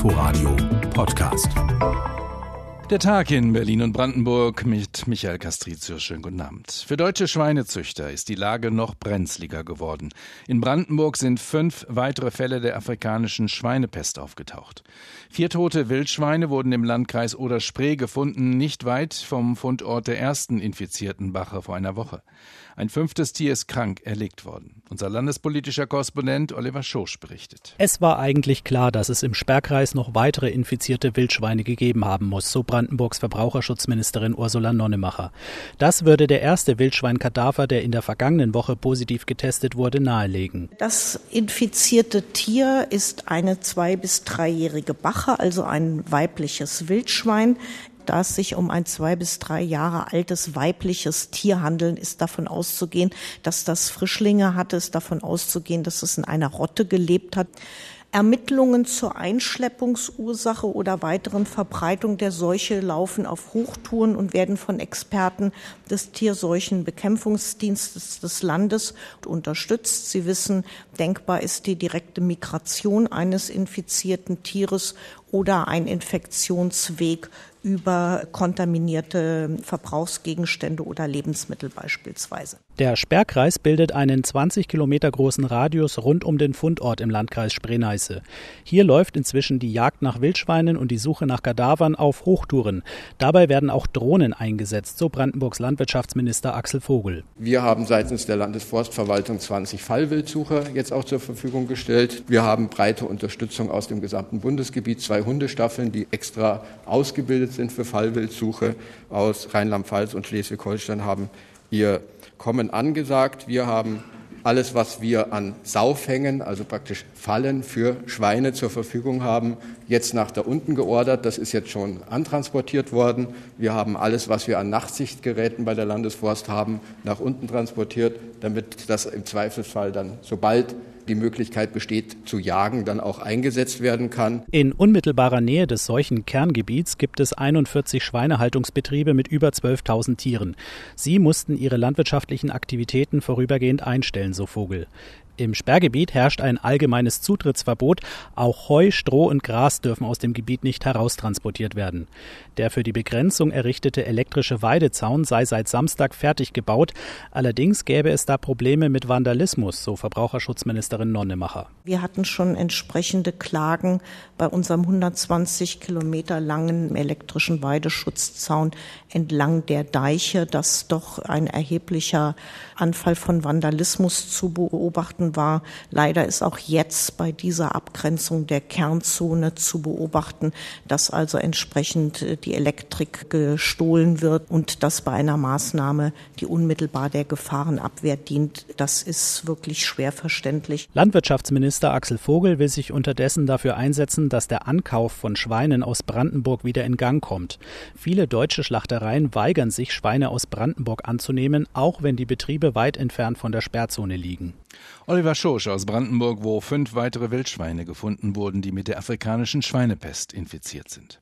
Inforadio Podcast. Der Tag in Berlin und Brandenburg mit Michael Castrizio. Schönen guten Abend. Für deutsche Schweinezüchter ist die Lage noch brenzliger geworden. In Brandenburg sind fünf weitere Fälle der afrikanischen Schweinepest aufgetaucht. Vier tote Wildschweine wurden im Landkreis Oder-Spree gefunden, nicht weit vom Fundort der ersten infizierten Bache vor einer Woche. Ein fünftes Tier ist krank erlegt worden. Unser landespolitischer Korrespondent Oliver Schosch berichtet. Es war eigentlich klar, dass es im Sperrkreis noch weitere infizierte Wildschweine gegeben haben muss, so Brandenburgs Verbraucherschutzministerin Ursula Nonnemacher. Das würde der erste Wildschweinkadaver, der in der vergangenen Woche positiv getestet wurde, nahelegen. Das infizierte Tier ist eine zwei- bis dreijährige Bache, also ein weibliches Wildschwein. Da es sich um ein zwei bis drei Jahre altes weibliches Tier handelt, ist davon auszugehen, dass das Frischlinge hatte, ist davon auszugehen, dass es in einer Rotte gelebt hat. Ermittlungen zur Einschleppungsursache oder weiteren Verbreitung der Seuche laufen auf Hochtouren und werden von Experten des Tierseuchenbekämpfungsdienstes des Landes unterstützt. Sie wissen, denkbar ist die direkte Migration eines infizierten Tieres oder ein Infektionsweg über kontaminierte Verbrauchsgegenstände oder Lebensmittel beispielsweise. Der Sperrkreis bildet einen 20 Kilometer großen Radius rund um den Fundort im Landkreis Spree-Neiße. Hier läuft inzwischen die Jagd nach Wildschweinen und die Suche nach Kadavern auf Hochtouren. Dabei werden auch Drohnen eingesetzt, so Brandenburgs Landwirtschaftsminister Axel Vogel. Wir haben seitens der Landesforstverwaltung 20 Fallwildsucher jetzt auch zur Verfügung gestellt. Wir haben breite Unterstützung aus dem gesamten Bundesgebiet, zwei Hundestaffeln, die extra ausgebildet sind für Fallwildsuche aus Rheinland-Pfalz und Schleswig-Holstein haben ihr Kommen angesagt. Wir haben alles, was wir an Saufhängen, also praktisch Fallen für Schweine zur Verfügung haben, jetzt nach da unten geordert. Das ist jetzt schon antransportiert worden. Wir haben alles, was wir an Nachtsichtgeräten bei der Landesforst haben, nach unten transportiert, damit das im Zweifelsfall dann, sobald die Möglichkeit besteht, zu jagen, dann auch eingesetzt werden kann. In unmittelbarer Nähe des solchen Kerngebiets gibt es 41 Schweinehaltungsbetriebe mit über 12.000 Tieren. Sie mussten ihre landwirtschaftlichen Aktivitäten vorübergehend einstellen, so Vogel. Im Sperrgebiet herrscht ein allgemeines Zutrittsverbot. Auch Heu, Stroh und Gras dürfen aus dem Gebiet nicht heraustransportiert werden. Der für die Begrenzung errichtete elektrische Weidezaun sei seit Samstag fertig gebaut. Allerdings gäbe es da Probleme mit Vandalismus, so Verbraucherschutzministerin Nonnemacher. Wir hatten schon entsprechende Klagen bei unserem 120 Kilometer langen elektrischen Weideschutzzaun entlang der Deiche, dass doch ein erheblicher Anfall von Vandalismus zu beobachten war. Leider ist auch jetzt bei dieser Abgrenzung der Kernzone zu beobachten, dass also entsprechend äh, die Elektrik gestohlen wird und dass bei einer Maßnahme, die unmittelbar der Gefahrenabwehr dient, das ist wirklich schwer verständlich. Landwirtschaftsminister Axel Vogel will sich unterdessen dafür einsetzen, dass der Ankauf von Schweinen aus Brandenburg wieder in Gang kommt. Viele deutsche Schlachtereien weigern sich, Schweine aus Brandenburg anzunehmen, auch wenn die Betriebe weit entfernt von der Sperrzone liegen. Oliver Schosch aus Brandenburg, wo fünf weitere Wildschweine gefunden wurden, die mit der afrikanischen Schweinepest infiziert sind.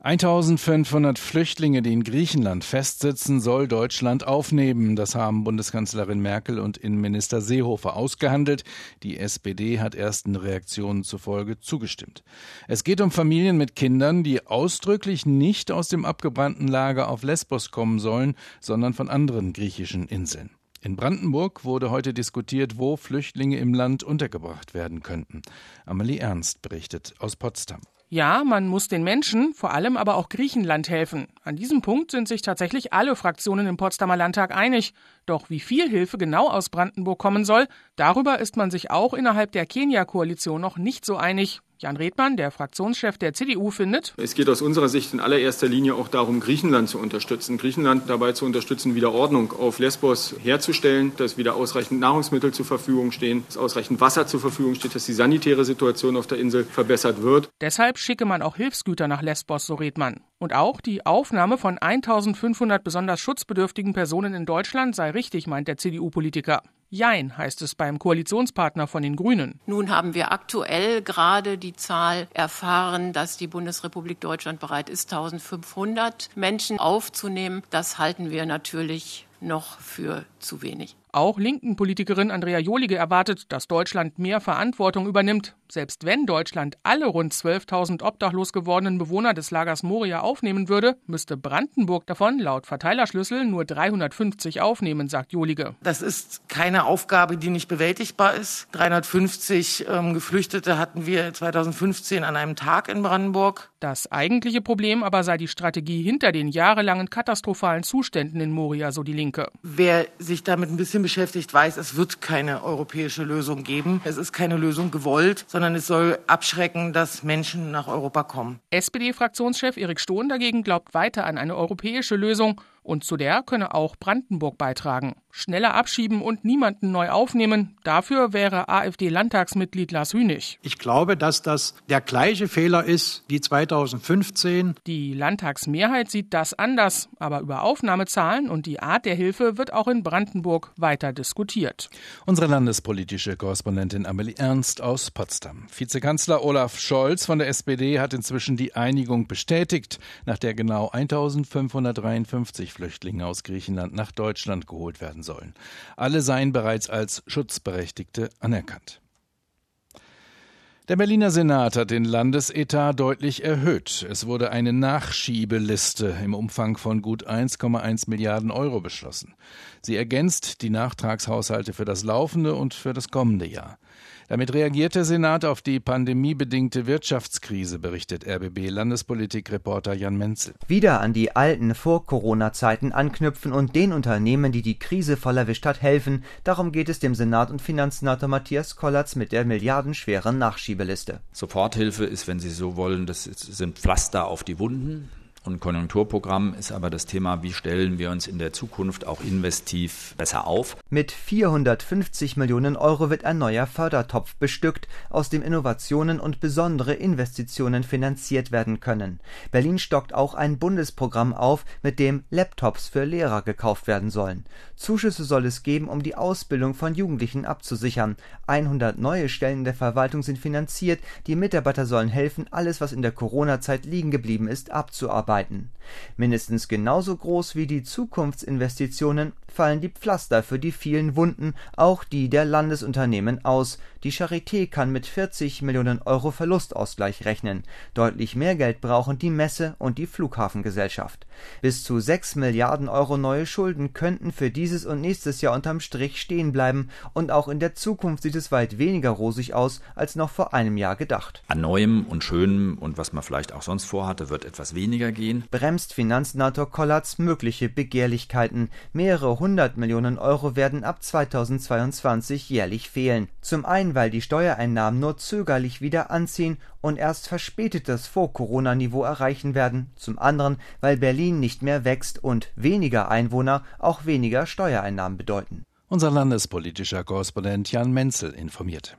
1500 Flüchtlinge, die in Griechenland festsitzen, soll Deutschland aufnehmen. Das haben Bundeskanzlerin Merkel und Innenminister Seehofer ausgehandelt. Die SPD hat ersten Reaktionen zufolge zugestimmt. Es geht um Familien mit Kindern, die ausdrücklich nicht aus dem abgebrannten Lager auf Lesbos kommen sollen, sondern von anderen griechischen Inseln. In Brandenburg wurde heute diskutiert, wo Flüchtlinge im Land untergebracht werden könnten. Amelie Ernst berichtet aus Potsdam. Ja, man muss den Menschen, vor allem aber auch Griechenland helfen. An diesem Punkt sind sich tatsächlich alle Fraktionen im Potsdamer Landtag einig. Doch wie viel Hilfe genau aus Brandenburg kommen soll, darüber ist man sich auch innerhalb der Kenia-Koalition noch nicht so einig. Jan Redmann, der Fraktionschef der CDU, findet, es geht aus unserer Sicht in allererster Linie auch darum, Griechenland zu unterstützen. Griechenland dabei zu unterstützen, wieder Ordnung auf Lesbos herzustellen, dass wieder ausreichend Nahrungsmittel zur Verfügung stehen, dass ausreichend Wasser zur Verfügung steht, dass die sanitäre Situation auf der Insel verbessert wird. Deshalb schicke man auch Hilfsgüter nach Lesbos, so Redmann. Und auch die Aufnahme von 1500 besonders schutzbedürftigen Personen in Deutschland sei richtig, meint der CDU-Politiker. Jein, heißt es beim Koalitionspartner von den Grünen. Nun haben wir aktuell gerade die Zahl erfahren, dass die Bundesrepublik Deutschland bereit ist, 1500 Menschen aufzunehmen. Das halten wir natürlich noch für zu wenig. Auch linken Politikerin Andrea Jolige erwartet, dass Deutschland mehr Verantwortung übernimmt. Selbst wenn Deutschland alle rund 12.000 obdachlos gewordenen Bewohner des Lagers Moria aufnehmen würde, müsste Brandenburg davon laut Verteilerschlüssel nur 350 aufnehmen, sagt Jolige. Das ist keine Aufgabe, die nicht bewältigbar ist. 350 ähm, Geflüchtete hatten wir 2015 an einem Tag in Brandenburg. Das eigentliche Problem aber sei die Strategie hinter den jahrelangen katastrophalen Zuständen in Moria, so die Linke. Wer sich damit ein bisschen beschäftigt, weiß, es wird keine europäische Lösung geben. Es ist keine Lösung gewollt, sondern es soll abschrecken, dass Menschen nach Europa kommen. SPD-Fraktionschef Erik Stohn dagegen glaubt weiter an eine europäische Lösung und zu der könne auch Brandenburg beitragen. Schneller abschieben und niemanden neu aufnehmen, dafür wäre AfD-Landtagsmitglied Lars Hünig. Ich glaube, dass das der gleiche Fehler ist wie 2015. Die Landtagsmehrheit sieht das anders, aber über Aufnahmezahlen und die Art der Hilfe wird auch in Brandenburg weiter diskutiert. Unsere landespolitische Korrespondentin Amelie Ernst aus Potsdam. Vizekanzler Olaf Scholz von der SPD hat inzwischen die Einigung bestätigt, nach der genau 1553 Flüchtlinge aus Griechenland nach Deutschland geholt werden sollen. Alle seien bereits als Schutzberechtigte anerkannt. Der Berliner Senat hat den Landesetat deutlich erhöht. Es wurde eine Nachschiebeliste im Umfang von gut 1,1 Milliarden Euro beschlossen. Sie ergänzt die Nachtragshaushalte für das laufende und für das kommende Jahr. Damit reagiert der Senat auf die pandemiebedingte Wirtschaftskrise, berichtet RBB-Landespolitik-Reporter Jan Menzel. Wieder an die alten Vor-Corona-Zeiten anknüpfen und den Unternehmen, die die Krise voll erwischt hat, helfen. Darum geht es dem Senat und Finanzsenator Matthias Kollatz mit der milliardenschweren Nachschiebeliste. Soforthilfe ist, wenn Sie so wollen, das sind Pflaster auf die Wunden. Und Konjunkturprogramm ist aber das Thema, wie stellen wir uns in der Zukunft auch investiv besser auf. Mit 450 Millionen Euro wird ein neuer Fördertopf bestückt, aus dem Innovationen und besondere Investitionen finanziert werden können. Berlin stockt auch ein Bundesprogramm auf, mit dem Laptops für Lehrer gekauft werden sollen. Zuschüsse soll es geben, um die Ausbildung von Jugendlichen abzusichern. 100 neue Stellen der Verwaltung sind finanziert. Die Mitarbeiter sollen helfen, alles, was in der Corona-Zeit liegen geblieben ist, abzuarbeiten arbeiten. Mindestens genauso groß wie die Zukunftsinvestitionen fallen die Pflaster für die vielen Wunden, auch die der Landesunternehmen aus. Die Charité kann mit 40 Millionen Euro Verlustausgleich rechnen. Deutlich mehr Geld brauchen die Messe und die Flughafengesellschaft. Bis zu 6 Milliarden Euro neue Schulden könnten für dieses und nächstes Jahr unterm Strich stehen bleiben und auch in der Zukunft sieht es weit weniger rosig aus als noch vor einem Jahr gedacht. An Neuem und Schönem und was man vielleicht auch sonst vorhatte, wird etwas weniger gehen. Bremst Finanzsenator Kollatz mögliche Begehrlichkeiten. Mehrere hundert Millionen Euro werden ab 2022 jährlich fehlen. Zum einen, weil die Steuereinnahmen nur zögerlich wieder anziehen und erst verspätet das Vor-Corona-Niveau erreichen werden. Zum anderen, weil Berlin nicht mehr wächst und weniger Einwohner auch weniger Steuereinnahmen bedeuten. Unser landespolitischer Korrespondent Jan Menzel informiert.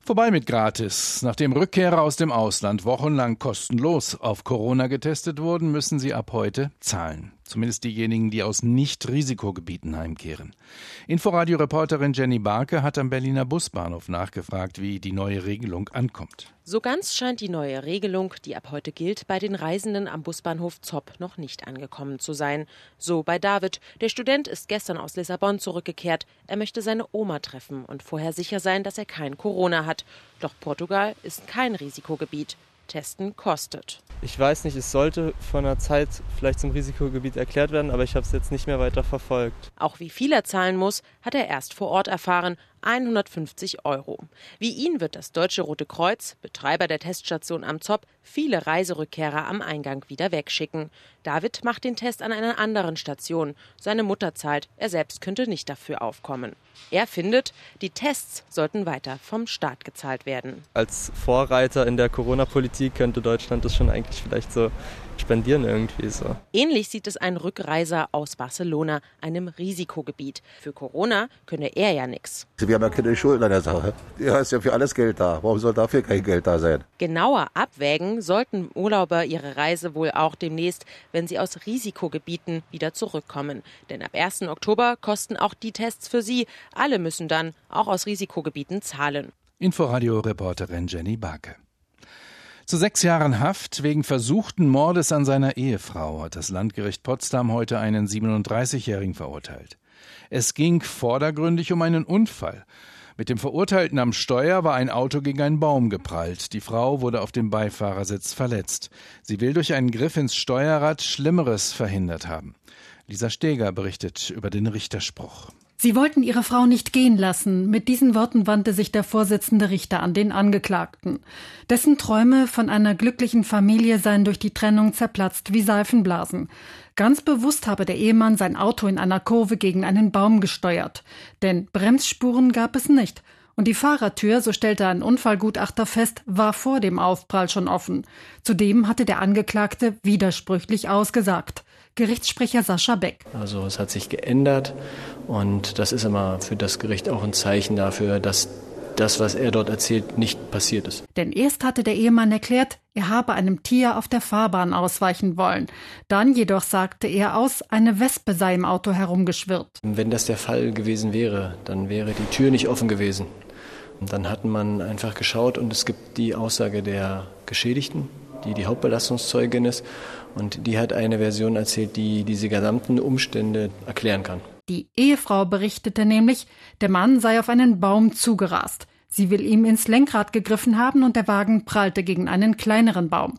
Vorbei mit gratis. Nachdem Rückkehrer aus dem Ausland wochenlang kostenlos auf Corona getestet wurden, müssen sie ab heute zahlen. Zumindest diejenigen, die aus Nicht-Risikogebieten heimkehren. Inforadio-Reporterin Jenny Barke hat am Berliner Busbahnhof nachgefragt, wie die neue Regelung ankommt. So ganz scheint die neue Regelung, die ab heute gilt, bei den Reisenden am Busbahnhof Zopp noch nicht angekommen zu sein. So bei David. Der Student ist gestern aus Lissabon zurückgekehrt. Er möchte seine Oma treffen und vorher sicher sein, dass er kein Corona hat. Doch Portugal ist kein Risikogebiet. Testen kostet. Ich weiß nicht, es sollte vor einer Zeit vielleicht zum Risikogebiet erklärt werden, aber ich habe es jetzt nicht mehr weiter verfolgt. Auch wie viel er zahlen muss, hat er erst vor Ort erfahren. 150 Euro. Wie ihn wird das Deutsche Rote Kreuz, Betreiber der Teststation am Zopp, viele Reiserückkehrer am Eingang wieder wegschicken. David macht den Test an einer anderen Station. Seine Mutter zahlt, er selbst könnte nicht dafür aufkommen. Er findet, die Tests sollten weiter vom Staat gezahlt werden. Als Vorreiter in der Corona-Politik könnte Deutschland das schon eigentlich vielleicht so spendieren irgendwie so. Ähnlich sieht es ein Rückreiser aus Barcelona, einem Risikogebiet. Für Corona könne er ja nichts. Wir haben ja keine Schulden an der Sache. Ja, ist ja für alles Geld da. Warum soll dafür kein Geld da sein? Genauer abwägen sollten Urlauber ihre Reise wohl auch demnächst, wenn sie aus Risikogebieten wieder zurückkommen. Denn ab 1. Oktober kosten auch die Tests für sie. Alle müssen dann auch aus Risikogebieten zahlen. Inforadio-Reporterin Jenny Barke. Zu sechs Jahren Haft wegen versuchten Mordes an seiner Ehefrau hat das Landgericht Potsdam heute einen 37-Jährigen verurteilt. Es ging vordergründig um einen Unfall. Mit dem Verurteilten am Steuer war ein Auto gegen einen Baum geprallt. Die Frau wurde auf dem Beifahrersitz verletzt. Sie will durch einen Griff ins Steuerrad Schlimmeres verhindert haben. Lisa Steger berichtet über den Richterspruch. Sie wollten ihre Frau nicht gehen lassen. Mit diesen Worten wandte sich der Vorsitzende Richter an den Angeklagten. Dessen Träume von einer glücklichen Familie seien durch die Trennung zerplatzt wie Seifenblasen. Ganz bewusst habe der Ehemann sein Auto in einer Kurve gegen einen Baum gesteuert. Denn Bremsspuren gab es nicht. Und die Fahrertür, so stellte ein Unfallgutachter fest, war vor dem Aufprall schon offen. Zudem hatte der Angeklagte widersprüchlich ausgesagt. Gerichtssprecher Sascha Beck. Also es hat sich geändert und das ist immer für das Gericht auch ein Zeichen dafür, dass das, was er dort erzählt, nicht passiert ist. Denn erst hatte der Ehemann erklärt, er habe einem Tier auf der Fahrbahn ausweichen wollen. Dann jedoch sagte er aus, eine Wespe sei im Auto herumgeschwirrt. Wenn das der Fall gewesen wäre, dann wäre die Tür nicht offen gewesen. Dann hat man einfach geschaut und es gibt die Aussage der Geschädigten, die die Hauptbelastungszeugin ist. Und die hat eine Version erzählt, die diese gesamten Umstände erklären kann. Die Ehefrau berichtete nämlich, der Mann sei auf einen Baum zugerast. Sie will ihm ins Lenkrad gegriffen haben und der Wagen prallte gegen einen kleineren Baum.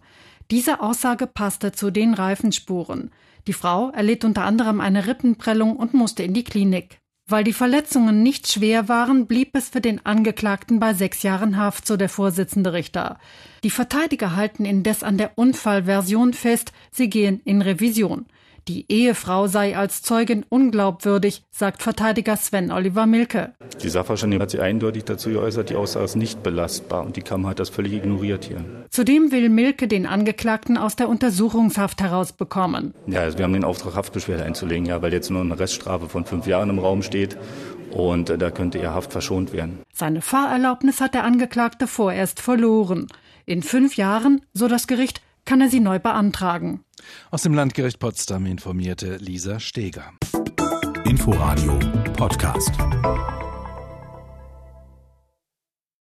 Diese Aussage passte zu den Reifenspuren. Die Frau erlitt unter anderem eine Rippenprellung und musste in die Klinik. Weil die Verletzungen nicht schwer waren, blieb es für den Angeklagten bei sechs Jahren Haft, so der Vorsitzende Richter. Die Verteidiger halten indes an der Unfallversion fest, sie gehen in Revision. Die Ehefrau sei als Zeugin unglaubwürdig, sagt Verteidiger Sven Oliver Milke. Die Sachverständige hat sich eindeutig dazu geäußert, die Aussage ist nicht belastbar und die Kammer hat das völlig ignoriert hier. Zudem will Milke den Angeklagten aus der Untersuchungshaft herausbekommen. Ja, also wir haben den Auftrag, Haftbeschwerde einzulegen, ja, weil jetzt nur eine Reststrafe von fünf Jahren im Raum steht und äh, da könnte er Haft verschont werden. Seine Fahrerlaubnis hat der Angeklagte vorerst verloren. In fünf Jahren, so das Gericht, kann er sie neu beantragen. Aus dem Landgericht Potsdam informierte Lisa Steger. Inforadio Podcast.